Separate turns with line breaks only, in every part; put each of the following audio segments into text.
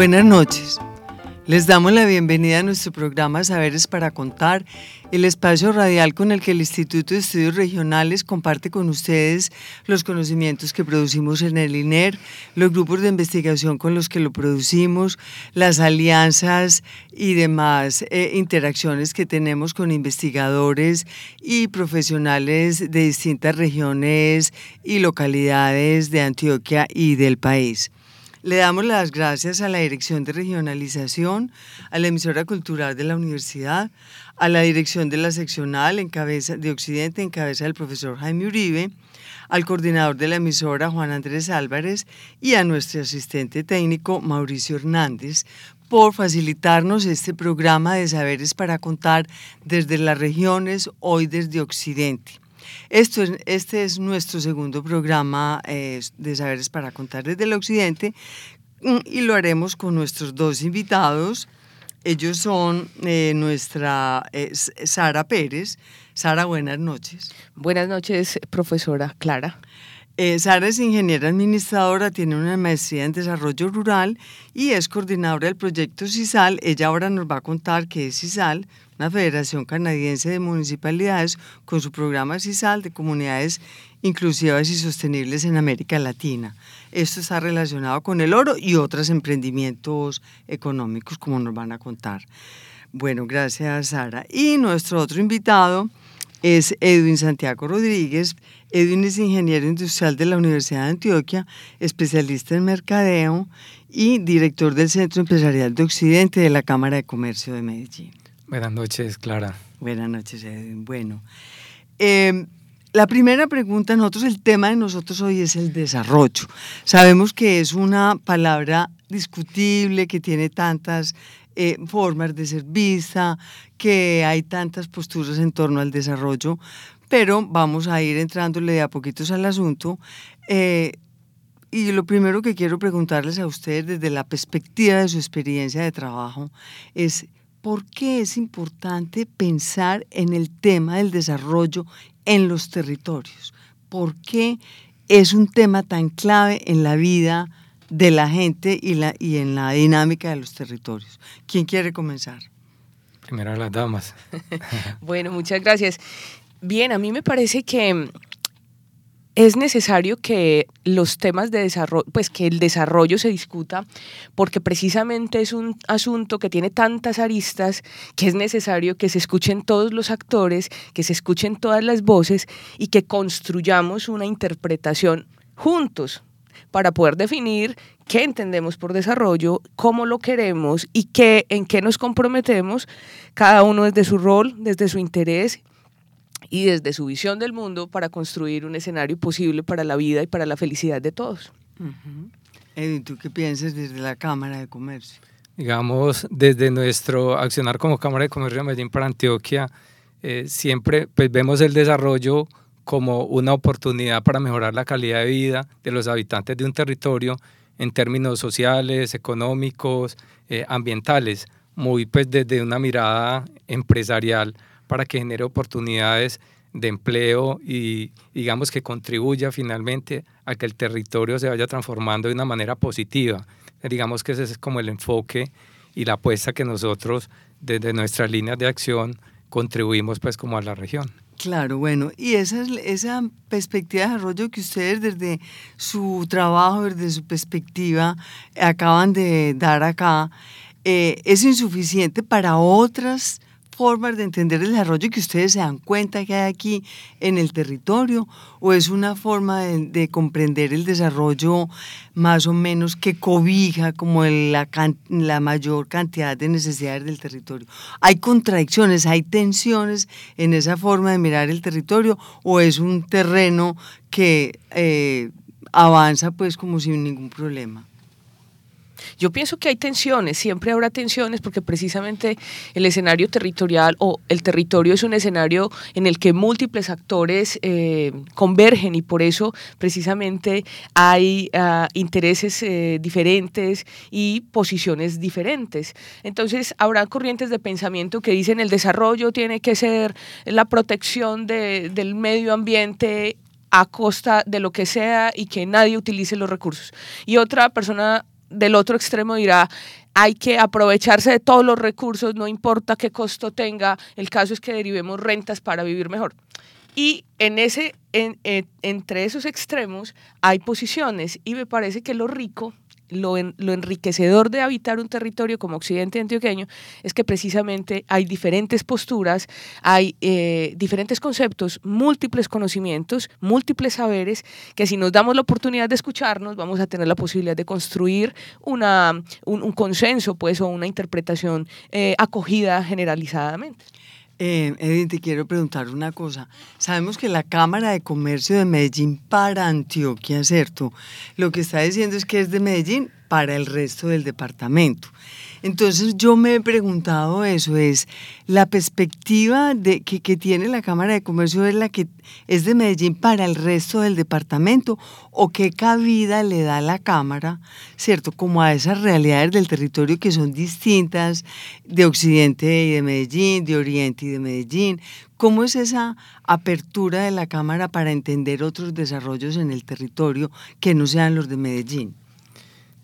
Buenas noches. Les damos la bienvenida a nuestro programa Saberes para Contar, el espacio radial con el que el Instituto de Estudios Regionales comparte con ustedes los conocimientos que producimos en el INER, los grupos de investigación con los que lo producimos, las alianzas y demás eh, interacciones que tenemos con investigadores y profesionales de distintas regiones y localidades de Antioquia y del país. Le damos las gracias a la Dirección de Regionalización, a la emisora cultural de la universidad, a la dirección de la seccional en cabeza de Occidente en cabeza del profesor Jaime Uribe, al coordinador de la emisora Juan Andrés Álvarez y a nuestro asistente técnico Mauricio Hernández por facilitarnos este programa de saberes para contar desde las regiones, hoy desde Occidente. Esto es, este es nuestro segundo programa eh, de Saberes para Contar desde el Occidente mm, y lo haremos con nuestros dos invitados. Ellos son eh, nuestra eh, Sara Pérez. Sara, buenas noches.
Buenas noches, profesora Clara.
Sara es ingeniera administradora, tiene una maestría en desarrollo rural y es coordinadora del proyecto CISAL. Ella ahora nos va a contar qué es CISAL, una federación canadiense de municipalidades con su programa CISAL de comunidades inclusivas y sostenibles en América Latina. Esto está relacionado con el oro y otros emprendimientos económicos, como nos van a contar. Bueno, gracias Sara. Y nuestro otro invitado es Edwin Santiago Rodríguez. Edwin es ingeniero industrial de la Universidad de Antioquia, especialista en mercadeo y director del Centro Empresarial de Occidente de la Cámara de Comercio de Medellín.
Buenas noches, Clara.
Buenas noches, Edwin. Bueno, em, la primera pregunta, nosotros, el tema de nosotros hoy es el desarrollo. Sabemos que es una palabra discutible, que tiene tantas eh, formas de ser vista, que hay tantas posturas en torno al desarrollo, pero vamos a ir entrándole de a poquitos al asunto. Eh, y lo primero que quiero preguntarles a ustedes desde la perspectiva de su experiencia de trabajo es ¿por qué es importante pensar en el tema del desarrollo en los territorios? ¿Por qué es un tema tan clave en la vida de la gente y, la, y en la dinámica de los territorios? ¿Quién quiere comenzar?
Primero las damas.
bueno, muchas gracias. Bien, a mí me parece que es necesario que los temas de desarrollo, pues que el desarrollo se discuta, porque precisamente es un asunto que tiene tantas aristas que es necesario que se escuchen todos los actores, que se escuchen todas las voces y que construyamos una interpretación juntos para poder definir qué entendemos por desarrollo, cómo lo queremos y qué, en qué nos comprometemos, cada uno desde su rol, desde su interés y desde su visión del mundo para construir un escenario posible para la vida y para la felicidad de todos.
Uh ¿tú qué piensas desde la Cámara de Comercio?
Digamos, desde nuestro accionar como Cámara de Comercio de Medellín para Antioquia, eh, siempre pues, vemos el desarrollo como una oportunidad para mejorar la calidad de vida de los habitantes de un territorio en términos sociales, económicos, eh, ambientales, muy pues desde una mirada empresarial para que genere oportunidades de empleo y digamos que contribuya finalmente a que el territorio se vaya transformando de una manera positiva. Digamos que ese es como el enfoque y la apuesta que nosotros desde nuestras líneas de acción contribuimos pues como a la región.
Claro, bueno, y esa, esa perspectiva de desarrollo que ustedes desde su trabajo, desde su perspectiva, acaban de dar acá, eh, es insuficiente para otras formas de entender el desarrollo que ustedes se dan cuenta que hay aquí en el territorio o es una forma de, comprender el desarrollo más o menos que cobija como la, la mayor cantidad de necesidades del territorio? ¿Hay contradicciones, hay tensiones en esa forma de mirar el territorio o es un terreno que eh, avanza pues como sin ningún problema?
Yo pienso que hay tensiones, siempre habrá tensiones porque precisamente el escenario territorial o el territorio es un escenario en el que múltiples actores eh, convergen y por eso precisamente hay ah, intereses eh, diferentes y posiciones diferentes. Entonces habrá corrientes de pensamiento que dicen el desarrollo tiene que ser la protección del medio ambiente a costa de lo que sea y que nadie utilice los recursos. Y otra persona del otro extremo dirá, hay que aprovecharse de todos los recursos, no importa qué costo tenga, el caso es que derivemos rentas para vivir mejor. Y en ese, entre esos extremos hay posiciones y me parece que lo rico lo, enriquecedor de habitar un territorio como Occidente antioqueño es que precisamente hay diferentes posturas, hay eh, diferentes conceptos, múltiples conocimientos, múltiples saberes, que si nos damos la oportunidad de escucharnos, vamos a tener la posibilidad de construir una, un, consenso pues, o una interpretación eh, acogida generalizadamente.
Eh, Edith, te quiero preguntar una cosa. Sabemos que la Cámara de Comercio de Medellín para Antioquia, ¿cierto? Lo que está diciendo es que es de Medellín para el resto del departamento. Entonces yo me he preguntado eso, es la perspectiva de, que, que, tiene la Cámara de Comercio es la que es de Medellín para el resto del departamento o qué cabida le da la Cámara, ¿cierto? Como a esas realidades del territorio que son distintas de Occidente y de Medellín, de Oriente y de Medellín. ¿Cómo es esa apertura de la Cámara para entender otros desarrollos en el territorio que no sean los de Medellín?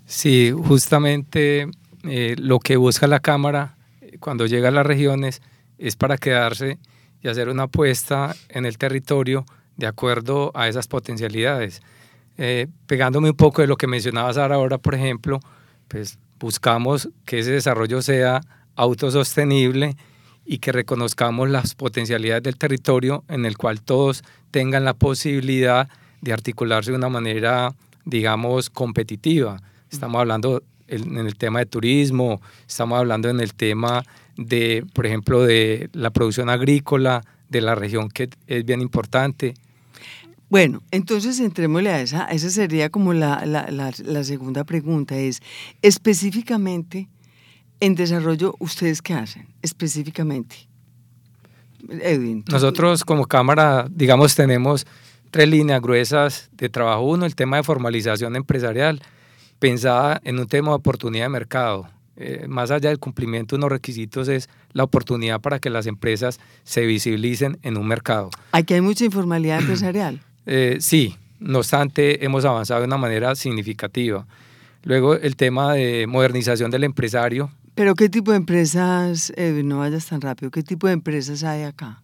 Sí, justamente eh, lo que busca la Cámara eh, cuando llega a las regiones es para quedarse y hacer una apuesta en el territorio de acuerdo a esas potencialidades. Eh, pegándome un poco de lo que mencionaba Sara ahora, por ejemplo, pues buscamos que ese desarrollo sea autosostenible y que reconozcamos las potencialidades del territorio en el cual todos tengan la posibilidad de articularse de una manera, digamos, competitiva. Estamos hablando en el tema de turismo, estamos hablando en el tema de, por ejemplo, de la producción agrícola de la región, que es bien importante.
Bueno, entonces entrémosle a esa, esa sería como la, la, la, segunda pregunta, es específicamente en desarrollo, ¿ustedes qué hacen específicamente?
Edwin. Nosotros como Cámara, digamos, tenemos tres líneas gruesas de trabajo. Uno, el tema de formalización empresarial, pensada en un tema de oportunidad de mercado. Eh, más allá del cumplimiento de unos requisitos es la oportunidad para que las empresas se visibilicen en un mercado.
Aquí hay mucha informalidad empresarial.
Eh, sí, no obstante hemos avanzado de una manera significativa. Luego el tema de modernización del empresario.
Pero ¿qué tipo de empresas, no vayas tan rápido, qué tipo de empresas hay acá?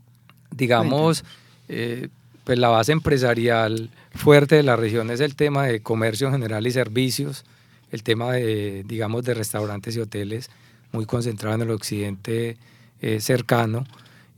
Digamos, eh, pues la base empresarial fuerte de la región es el tema de comercio general y servicios, el tema de, digamos, de restaurantes y hoteles, muy concentrado en el occidente eh, cercano,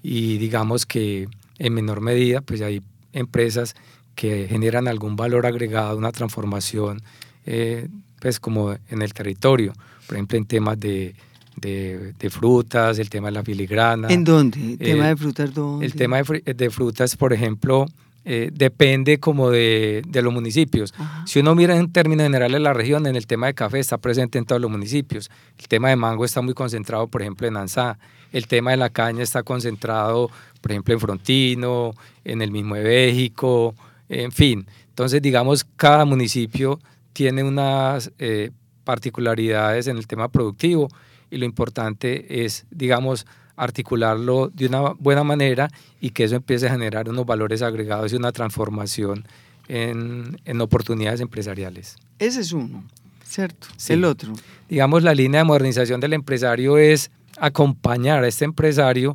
y digamos que en menor medida, pues hay empresas que generan algún valor agregado, una transformación, eh, pues como en el territorio, por ejemplo, en temas de, de, frutas, el tema de la filigrana.
¿En dónde? ¿El tema de frutas dónde?
El tema de, frutas, por ejemplo, eh, depende como de, de los municipios. Si uno mira en términos generales la región, en el tema de café está presente en todos los municipios. El tema de mango está muy concentrado, por ejemplo, en Ansá. El tema de la caña está concentrado, por ejemplo, en Frontino, en el mismo de México, en fin. Entonces, digamos, cada municipio tiene unas eh, particularidades en el tema productivo y lo importante es, digamos, articularlo de una buena manera y que eso empiece a generar unos valores agregados y una transformación en, en oportunidades empresariales.
Ese es uno, ¿cierto? El otro.
Digamos, la línea de modernización del empresario es acompañar a este empresario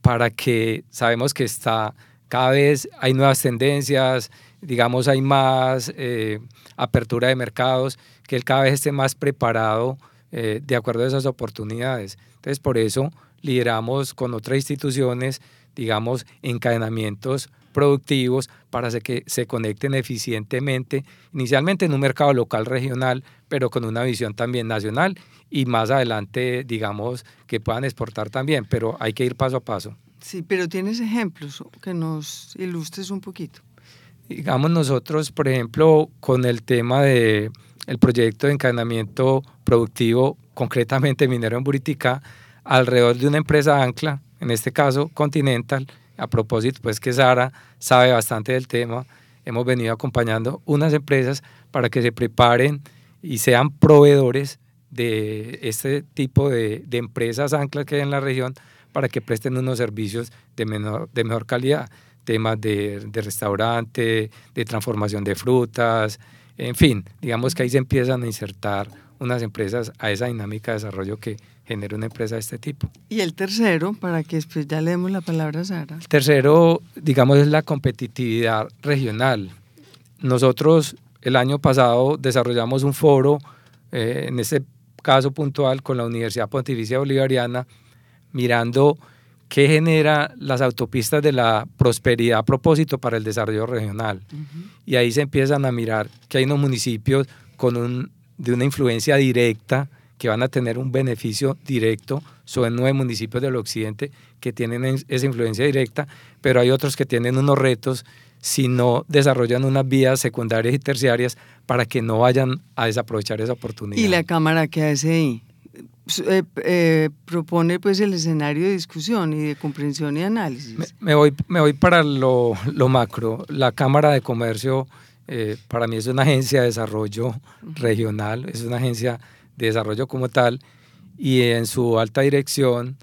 para que sabemos que está cada vez hay nuevas tendencias, digamos, hay más eh, apertura de mercados, que él cada vez esté más preparado eh, de acuerdo a esas oportunidades. Entonces, por eso lideramos con otras instituciones, digamos, encadenamientos productivos para que se conecten eficientemente, inicialmente en un mercado local regional, pero con una visión también nacional y más adelante, digamos, que puedan exportar también, pero hay que ir paso a paso.
Sí, pero tienes ejemplos que nos ilustres un poquito.
Digamos nosotros, por ejemplo, con el tema de el proyecto de encadenamiento productivo, concretamente minero en Buritica, alrededor de una empresa ancla, en este caso Continental, a propósito, pues que Sara sabe bastante del tema, hemos venido acompañando unas empresas para que se preparen y sean proveedores de este tipo de, empresas anclas que hay en la región para que presten unos servicios de, menor, de mejor calidad, temas de, de restaurante, de transformación de frutas, en fin, digamos que ahí se empiezan a insertar unas empresas a esa dinámica de desarrollo que genera una empresa de este tipo.
Y el tercero, para que después ya leemos la palabra Sara.
El tercero, digamos, es la competitividad regional. Nosotros el año pasado desarrollamos un foro, eh, en este caso puntual, con la Universidad Pontificia Bolivariana, mirando qué genera las autopistas de la prosperidad a propósito para el desarrollo regional. Y ahí se empiezan a mirar que hay unos municipios con un, de una influencia directa que van a tener un beneficio directo. Son nueve municipios del occidente que tienen esa influencia directa, pero hay otros que tienen unos retos si no desarrollan unas vías secundarias y terciarias para que no vayan a desaprovechar esa oportunidad.
¿Y la Cámara qué hace ahí? Eh, eh, propone pues el escenario de discusión y de comprensión y análisis.
Me, voy, me voy para lo, lo, macro. La Cámara de Comercio eh, para mí es una agencia de desarrollo regional, es una agencia de desarrollo como tal y en su alta dirección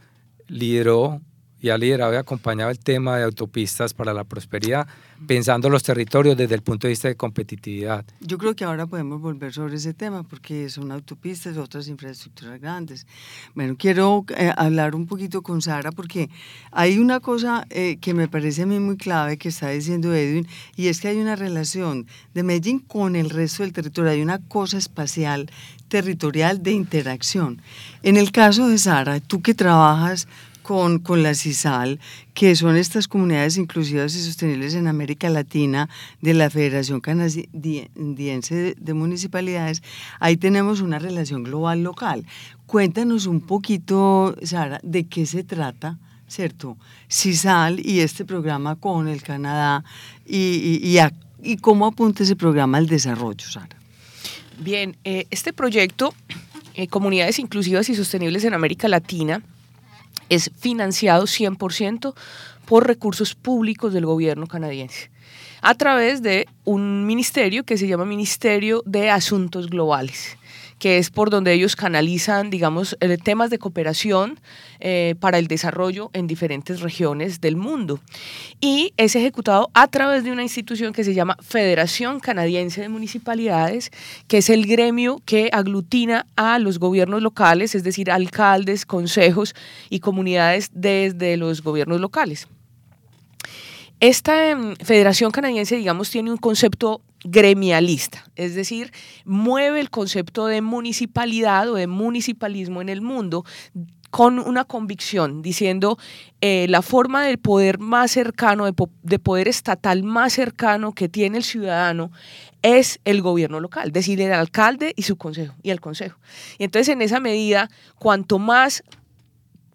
lideró y ha liderado y acompañado el tema de autopistas para la prosperidad, pensando los territorios desde el punto de vista de competitividad.
Yo creo que ahora podemos volver sobre ese tema porque son autopistas, otras infraestructuras grandes. Bueno, quiero eh, hablar un poquito con Sara porque hay una cosa eh, que me parece a mí muy clave que está diciendo Edwin y es que hay una relación de Medellín con el resto del territorio, hay una cosa espacial territorial de interacción. En el caso de Sara, tú que trabajas con, con la CISAL, que son estas comunidades inclusivas y sostenibles en América Latina de la Federación Canadiense de Municipalidades, ahí tenemos una relación global local. Cuéntanos un poquito, Sara, de qué se trata. ¿Cierto? CISAL y este programa con el Canadá y, y, cómo apunta ese programa al desarrollo, Sara.
Bien, eh, este proyecto, eh, Comunidades Inclusivas y Sostenibles en América Latina, es financiado 100% por recursos públicos del gobierno canadiense a través de un ministerio que se llama Ministerio de Asuntos Globales que es por donde ellos canalizan, digamos, eh, temas de cooperación eh, para el desarrollo en diferentes regiones del mundo. Y es ejecutado a través de una institución que se llama Federación Canadiense de Municipalidades, que es el gremio que aglutina a los gobiernos locales, es decir, alcaldes, consejos y comunidades desde los gobiernos locales. Esta em, Federación Canadiense, digamos, tiene un concepto gremialista, es decir, mueve el concepto de municipalidad o de municipalismo en el mundo con una convicción, diciendo eh, la forma del poder más cercano, de, poder estatal más cercano que tiene el ciudadano es el gobierno local, es decir, el alcalde y su consejo, y el consejo. Y entonces, en esa medida, cuanto más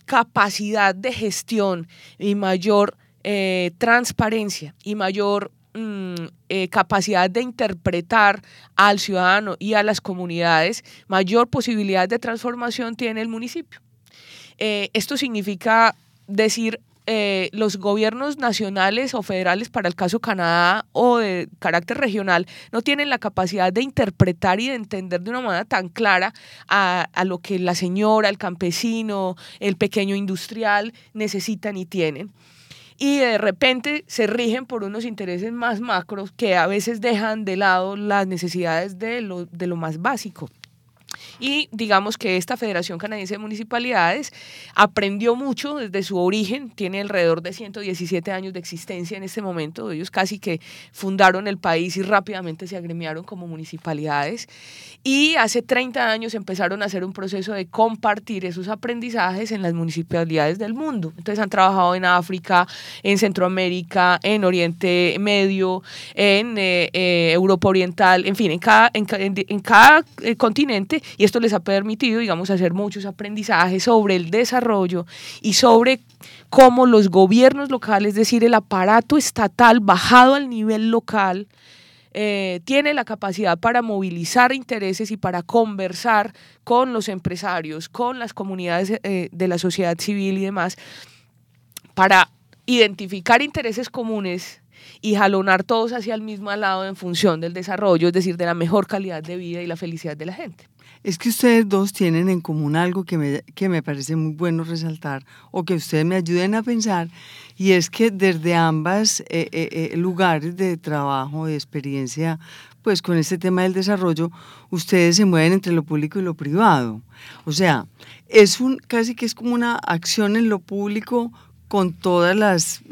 capacidad de gestión y mayor eh, transparencia y mayor Mm, eh, capacidad de interpretar al ciudadano y a las comunidades, mayor posibilidad de transformación tiene el municipio. Eh, esto significa decir eh, los gobiernos nacionales o federales, para el caso Canadá o de carácter regional, no tienen la capacidad de interpretar y de entender de una manera tan clara a, a, lo que la señora, el campesino, el pequeño industrial necesitan y tienen y de repente se rigen por unos intereses más macros que a veces dejan de lado las necesidades de lo, de lo más básico. Y digamos que esta Federación Canadiense de Municipalidades aprendió mucho desde su origen, tiene alrededor de 117 años de existencia en este momento, ellos casi que fundaron el país y rápidamente se agremiaron como municipalidades y hace 30 años empezaron a hacer un proceso de compartir esos aprendizajes en las municipalidades del mundo. Entonces han trabajado en África, en Centroamérica, en Oriente Medio, en eh, eh, Europa Oriental, en fin, en cada, en, en cada eh, y esto les ha permitido, digamos, hacer muchos aprendizajes sobre el desarrollo y sobre cómo los gobiernos locales, es decir, el aparato estatal bajado al nivel local, eh, tiene la capacidad para movilizar intereses y para conversar con los empresarios, con las comunidades eh, de la sociedad civil y demás, para identificar intereses comunes y jalonar todos hacia el mismo lado en función del desarrollo, es decir, de la mejor calidad de vida y la felicidad de la gente.
Es que ustedes dos tienen en común algo que me, que me parece muy bueno resaltar o que ustedes me ayuden a pensar y es que desde ambas eh, eh, eh, lugares de trabajo, de experiencia, pues con este tema del desarrollo, ustedes se mueven entre lo público y lo privado. O sea, es un casi que es como una acción en lo público con todas las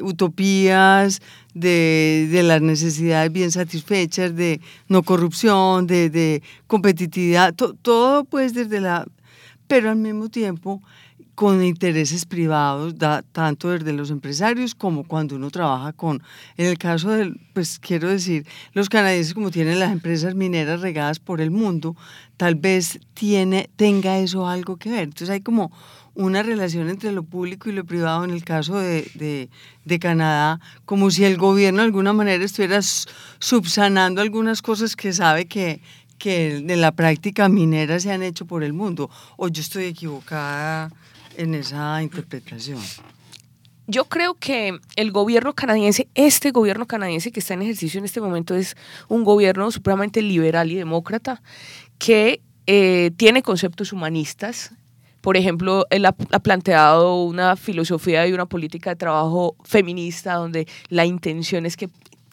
utopías, de, las necesidades bien satisfechas, de no corrupción, de, competitividad, todo pues desde la... pero al mismo tiempo con intereses privados, da, tanto desde los empresarios como cuando uno trabaja con, en el caso del, pues quiero decir, los canadienses como tienen las empresas mineras regadas por el mundo, tal vez tiene, tenga eso algo que ver. Entonces hay como una relación entre lo público y lo privado en el caso de, Canadá, como si el gobierno de alguna manera estuviera subsanando algunas cosas que sabe que, que de la práctica minera se han hecho por el mundo. ¿O yo estoy equivocada en esa interpretación?
Yo creo que el gobierno canadiense, este gobierno canadiense que está en ejercicio en este momento es un gobierno supremamente liberal y demócrata que eh, tiene conceptos humanistas, por ejemplo, él ha, planteado una filosofía y una política de trabajo feminista donde la intención es que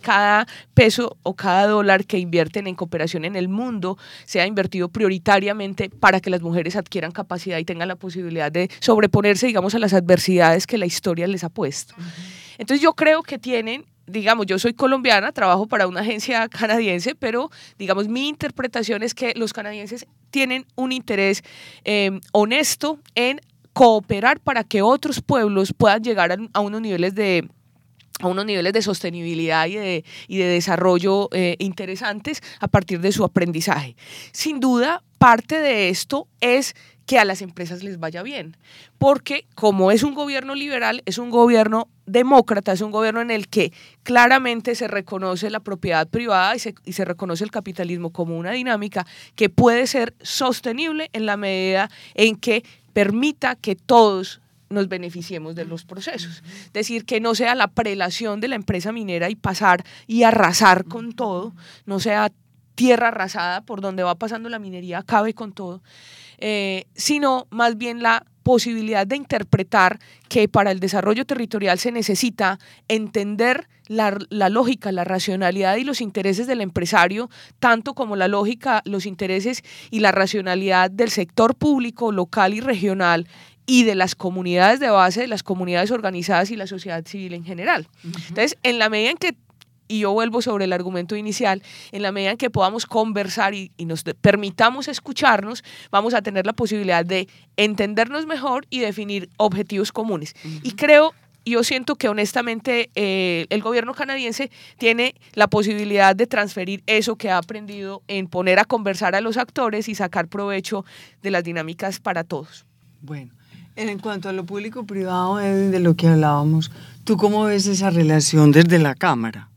cada peso o cada dólar que invierten en cooperación en el mundo sea invertido prioritariamente para que las mujeres adquieran capacidad y tengan la posibilidad de sobreponerse, digamos, a las adversidades que la historia les ha puesto. Entonces yo creo que tienen digamos, yo soy colombiana, trabajo para una agencia canadiense, pero digamos, mi interpretación es que los canadienses tienen un interés eh, honesto en cooperar para que otros pueblos puedan llegar a, unos niveles de a unos niveles de sostenibilidad y de, y de desarrollo eh, interesantes a partir de su aprendizaje. Sin duda, parte de esto es que a las empresas les vaya bien, porque como es un gobierno liberal, es un gobierno demócrata, es un gobierno en el que claramente se reconoce la propiedad privada y se, y se, reconoce el capitalismo como una dinámica que puede ser sostenible en la medida en que permita que todos nos beneficiemos de los procesos. Es decir, que no sea la prelación de la empresa minera y pasar y arrasar con todo, no sea tierra arrasada por donde va pasando la minería, acabe con todo, eh, sino más bien la posibilidad de interpretar que para el desarrollo territorial se necesita entender la, la, lógica, la racionalidad y los intereses del empresario, tanto como la lógica, los intereses y la racionalidad del sector público, local y regional y de las comunidades de base, de las comunidades organizadas y la sociedad civil en general. Entonces, en la medida en que y yo vuelvo sobre el argumento inicial, en la medida en que podamos conversar y, nos permitamos escucharnos, vamos a tener la posibilidad de entendernos mejor y definir objetivos comunes. Y creo, yo siento que honestamente eh, el gobierno canadiense tiene la posibilidad de transferir eso que ha aprendido en poner a conversar a los actores y sacar provecho de las dinámicas para todos.
Bueno. En cuanto a lo público-privado, de lo que hablábamos, ¿tú cómo ves esa relación desde la Cámara?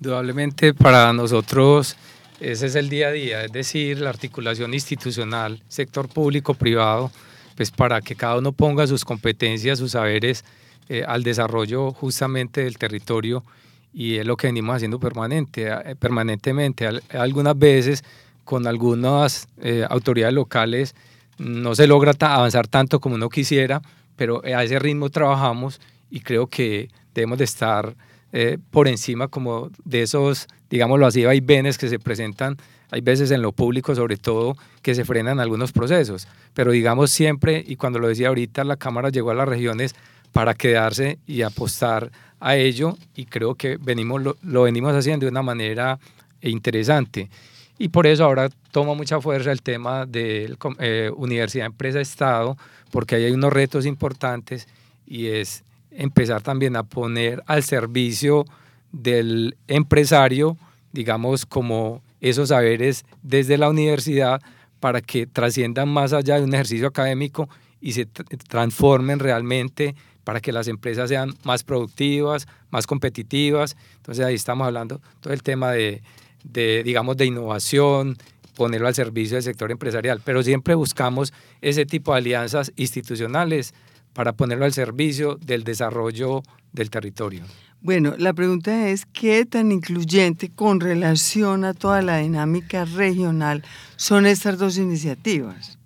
Indudablemente para nosotros ese es el día a día, es decir, la articulación institucional, sector público-privado, pues para que cada uno ponga sus competencias, sus saberes eh, al desarrollo justamente del territorio y es lo que venimos haciendo permanente, eh, permanentemente. Algunas veces con algunas eh, autoridades locales no se logra avanzar tanto como uno quisiera, pero a ese ritmo trabajamos y creo que debemos de estar eh, por encima como de esos, digámoslo así, vaivenes que se presentan hay veces en lo público sobre todo que se frenan algunos procesos, pero digamos siempre, y cuando lo decía ahorita, la Cámara llegó a las regiones para quedarse y apostar a ello y creo que venimos, lo, venimos haciendo de una manera interesante. Y por eso ahora toma mucha fuerza el tema de eh, universidad, empresa, Estado, porque ahí hay unos retos importantes y es empezar también a poner al servicio del empresario, digamos, como esos saberes desde la universidad para que trasciendan más allá de un ejercicio académico y se transformen realmente para que las empresas sean más productivas, más competitivas. Entonces ahí estamos hablando todo el tema de, de, digamos, de innovación, ponerlo al servicio del sector empresarial, pero siempre buscamos ese tipo de alianzas institucionales para ponerlo al servicio del desarrollo del territorio.
Bueno, la pregunta es, ¿qué tan incluyente con relación a toda la dinámica regional son estas dos iniciativas?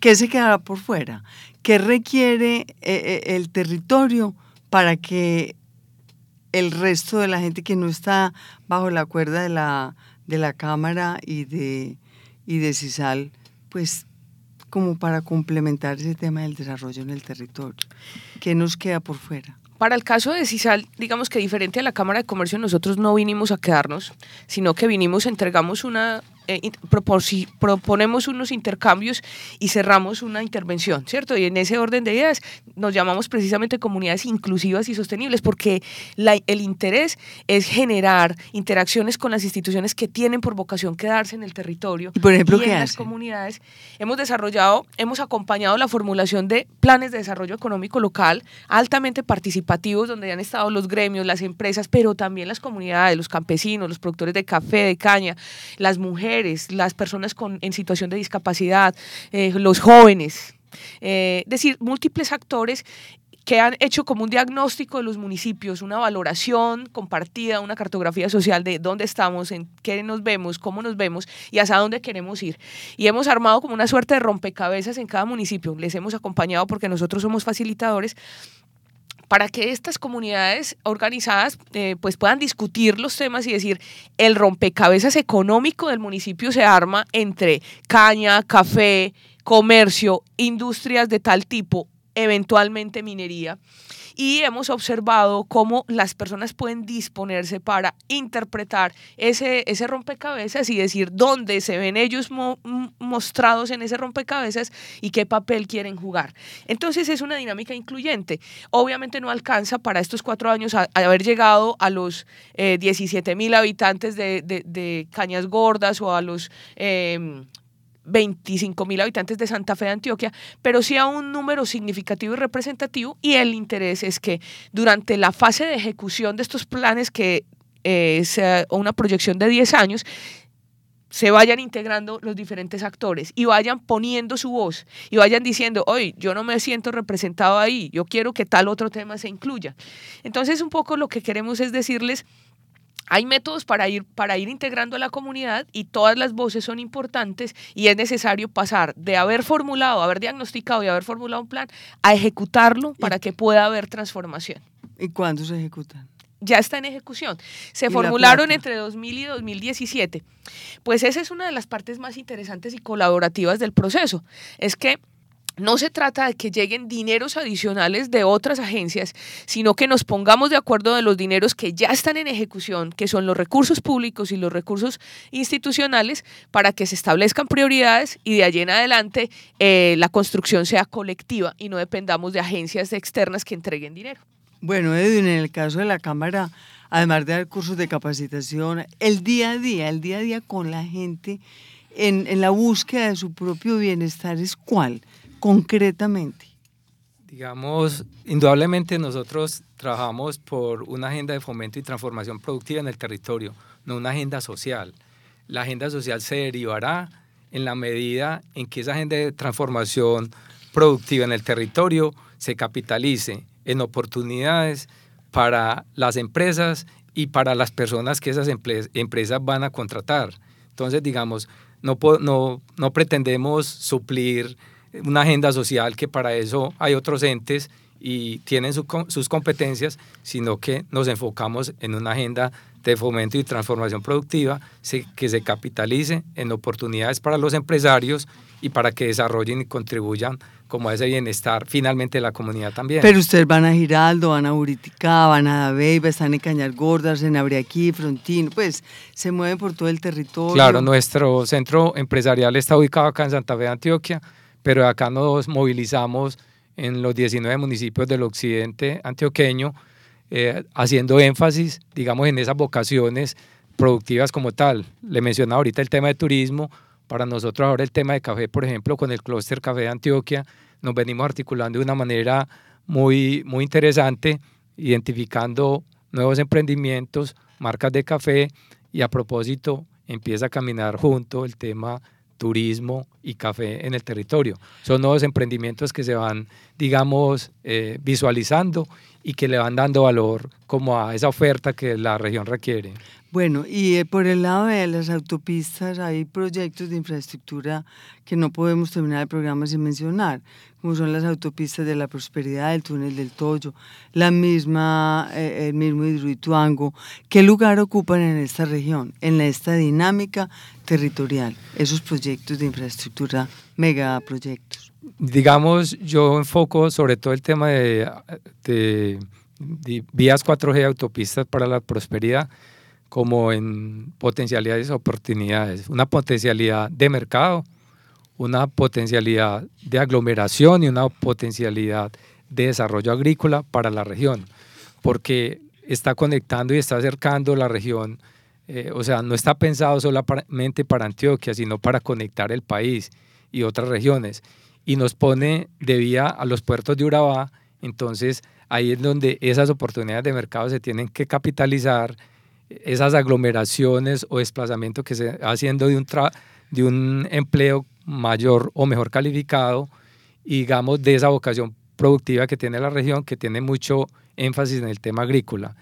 ¿Qué se quedará por fuera? ¿Qué requiere eh, eh, el territorio para que el resto de la gente que no está bajo la cuerda de la, de la Cámara y de, y de CISAL, pues como para complementar ese tema del desarrollo en el territorio? ¿Qué nos queda por fuera?
Para el caso de CISAL, digamos que diferente a la Cámara de Comercio, nosotros no vinimos a quedarnos, sino que vinimos, entregamos una eh, proponemos unos intercambios y cerramos una intervención, ¿cierto? Y en ese orden de ideas nos llamamos precisamente comunidades inclusivas y sostenibles, porque el interés es generar interacciones con las instituciones que tienen por vocación quedarse en el territorio.
Y por ejemplo,
en las comunidades. Hemos desarrollado, hemos acompañado la formulación de planes de desarrollo económico local altamente participativos, donde han estado los gremios, las empresas, pero también las comunidades, los campesinos, los productores de café, de caña, las mujeres las personas con, en situación de discapacidad, eh, los jóvenes, eh, es decir, múltiples actores que han hecho como un diagnóstico de los municipios, una valoración compartida, una cartografía social de dónde estamos, en qué nos vemos, cómo nos vemos y hacia dónde queremos ir. Y hemos armado como una suerte de rompecabezas en cada municipio. Les hemos acompañado porque nosotros somos facilitadores para que estas comunidades organizadas eh, pues puedan discutir los temas y decir, el rompecabezas económico del municipio se arma entre caña, café, comercio, industrias de tal tipo, eventualmente minería y hemos observado cómo las personas pueden disponerse para interpretar ese, ese rompecabezas y decir dónde se ven ellos mostrados en ese rompecabezas y qué papel quieren jugar. Entonces es una dinámica incluyente. Obviamente no alcanza para estos cuatro años a, haber llegado a los 17 eh, mil habitantes de, de, Cañas Gordas o a los... Eh, 25 mil habitantes de Santa Fe de Antioquia, pero sí a un número significativo y representativo y el interés es que durante la fase de ejecución de estos planes, que eh, es una proyección de 10 años, se vayan integrando los diferentes actores y vayan poniendo su voz y vayan diciendo, hoy yo no me siento representado ahí, yo quiero que tal otro tema se incluya. Entonces un poco lo que queremos es decirles hay métodos para ir, para ir integrando a la comunidad y todas las voces son importantes y es necesario pasar de haber formulado, haber diagnosticado y haber formulado un plan a ejecutarlo para que pueda haber transformación.
¿Y cuándo se ejecutan?
ya está en ejecución. Se formularon entre 2000 y 2017. Pues esa es una de las partes más interesantes y colaborativas del proceso. Es que no se trata de que lleguen dineros adicionales de otras agencias, sino que nos pongamos de acuerdo de los dineros que ya están en ejecución, que son los recursos públicos y los recursos institucionales, para que se establezcan prioridades y de allí en adelante eh, la construcción sea colectiva y no dependamos de agencias externas que entreguen dinero.
Bueno, Edwin, en el caso de la Cámara, además de dar cursos de capacitación, el día a día, el día a día con la gente en, en la búsqueda de su propio bienestar es cuál concretamente?
Digamos, indudablemente nosotros trabajamos por una agenda de fomento y transformación productiva en el territorio, no una agenda social. La agenda social se derivará en la medida en que esa agenda de transformación productiva en el territorio se capitalice en oportunidades para las empresas y para las personas que esas empresas van a contratar. Entonces, digamos, no, no, no pretendemos suplir una agenda social que para eso hay otros entes y tienen sus competencias, sino que nos enfocamos en una agenda de fomento y transformación productiva que se capitalice en oportunidades para los empresarios y para que desarrollen y contribuyan como a ese bienestar finalmente de la comunidad también.
Pero ustedes van a Giraldo, van a Uriticá, van a Dabeiba, están en Cañar Gordas, en Abriaquí, Frontino, pues se mueven por todo el territorio.
Claro, nuestro centro empresarial está ubicado acá en Santa Fe Antioquia, pero acá nos movilizamos en los 19 municipios del occidente antioqueño, eh, haciendo énfasis, digamos, en esas vocaciones productivas como tal. Le mencionaba ahorita el tema de turismo, para nosotros ahora el tema de café, por ejemplo, con el clúster Café de Antioquia, nos venimos articulando de una manera muy, muy interesante, identificando nuevos emprendimientos, marcas de café y a propósito empieza a caminar junto el tema turismo y café en el territorio. Son nuevos emprendimientos que se van, digamos, eh, visualizando y que le van dando valor como a esa oferta que la región requiere.
Bueno, y eh, por el lado de las autopistas hay proyectos de infraestructura que no podemos terminar el programa sin mencionar, como son las autopistas de la prosperidad, el túnel del Toyo, la misma, eh, el mismo Hidroituango. ¿Qué lugar ocupan en esta región, en esta dinámica territorial, esos proyectos de infraestructura, megaproyectos?
Digamos, yo enfoco sobre todo el tema de, de vías 4G, autopistas para la prosperidad como en potencialidades y oportunidades. Una potencialidad de mercado, una potencialidad de aglomeración y una potencialidad de desarrollo agrícola para la región, porque está conectando y está acercando la región, eh, o sea, no está pensado solamente para Antioquia, sino para conectar el país y otras regiones, y nos pone de vía a los puertos de Urabá, entonces ahí es donde esas oportunidades de mercado se tienen que capitalizar esas aglomeraciones o desplazamiento que se haciendo de un, de un empleo mayor o mejor calificado y digamos de esa vocación productiva que tiene la región, que tiene mucho énfasis en el tema agrícola.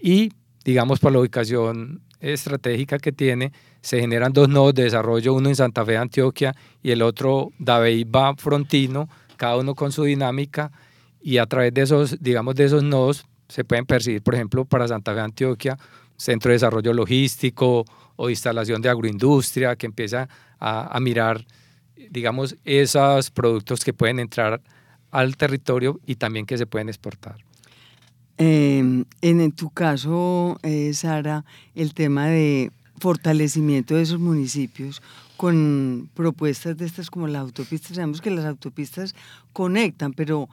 Y digamos por la ubicación estratégica que tiene, se generan dos nodos de desarrollo, uno en Santa Fe, Antioquia, y el otro Dabeiba, Frontino, cada uno con su dinámica, y a través de esos, digamos, de esos nodos se pueden percibir, por ejemplo, para Santa Fe, Antioquia, centro de desarrollo logístico o instalación de agroindustria que empieza a, mirar, digamos, esos productos que pueden entrar al territorio y también que se pueden exportar.
Em, en, tu caso, eh, Sara, el tema de fortalecimiento de esos municipios con propuestas de estas como las autopistas. Sabemos que las autopistas conectan, pero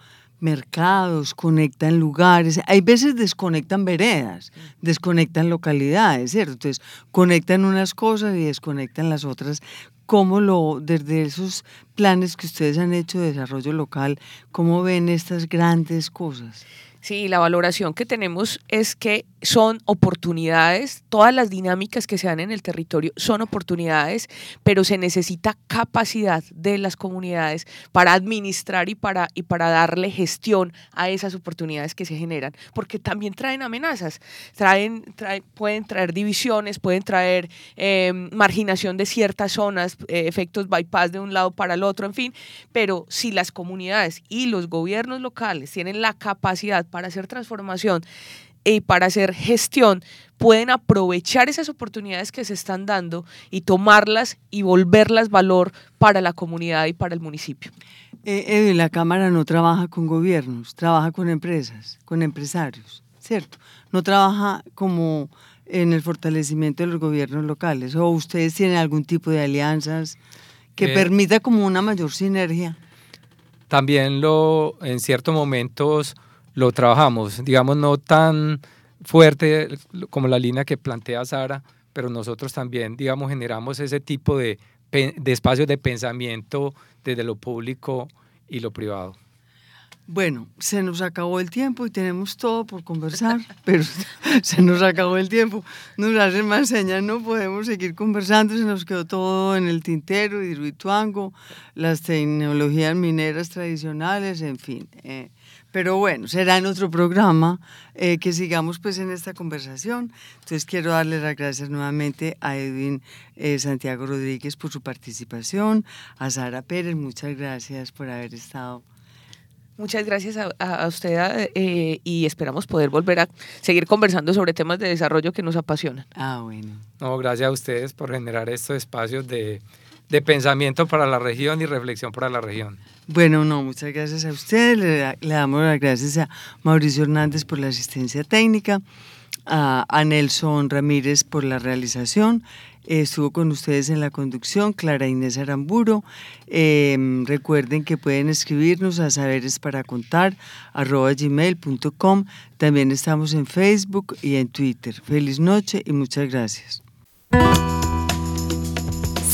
mercados, conectan lugares, hay veces desconectan veredas, desconectan localidades, ¿cierto? Entonces, conectan unas cosas y desconectan las otras. ¿Cómo lo, desde esos planes que ustedes han hecho de desarrollo local, cómo ven estas grandes cosas?
Sí, la valoración que tenemos es que son oportunidades, todas las dinámicas que se dan en el territorio son oportunidades, pero se necesita capacidad de las comunidades para administrar y para, y para darle gestión a esas oportunidades que se generan, porque también traen amenazas, traen, pueden traer divisiones, pueden traer em, marginación de ciertas zonas, efectos bypass de un lado para el otro, en fin, pero si las comunidades y los gobiernos locales tienen la capacidad para hacer transformación y para hacer gestión, pueden aprovechar esas oportunidades que se están dando y tomarlas y volverlas valor para la comunidad y para el municipio.
Eh, la Cámara no trabaja con gobiernos, trabaja con empresas, con empresarios, ¿cierto? No trabaja como en el fortalecimiento de los gobiernos locales. ¿O ustedes tienen algún tipo de alianzas que eh, permita como una mayor sinergia?
También lo, en ciertos momentos lo trabajamos, digamos, no tan fuerte como la línea que plantea Sara, pero nosotros también, digamos, generamos ese tipo de, de espacios de pensamiento desde lo público y lo privado.
Bueno, se nos acabó el tiempo y tenemos todo por conversar, pero se nos acabó el tiempo. Nos hacen más señas, no podemos seguir conversando, se nos quedó todo en el tintero, Hidroituango, las tecnologías mineras tradicionales, en fin. Eh, pero bueno, será en otro programa eh, que sigamos pues en esta conversación. Entonces quiero darle las gracias nuevamente a Edwin eh, Santiago Rodríguez por su participación, a Sara Pérez, muchas gracias por haber estado
Muchas gracias a, a usted eh, y esperamos poder volver a seguir conversando sobre temas de desarrollo que nos apasionan.
Ah, bueno.
No, gracias a ustedes por generar estos espacios de, de pensamiento para la región y reflexión para la región.
Bueno, no, muchas gracias a ustedes. Le, damos las gracias a Mauricio Hernández por la asistencia técnica, a, a Nelson Ramírez por la realización. Eh, estuvo con ustedes en la conducción Clara Inés Aramburo. Eh, recuerden que pueden escribirnos a saberes. También estamos en Facebook y en Twitter. Feliz noche y muchas gracias.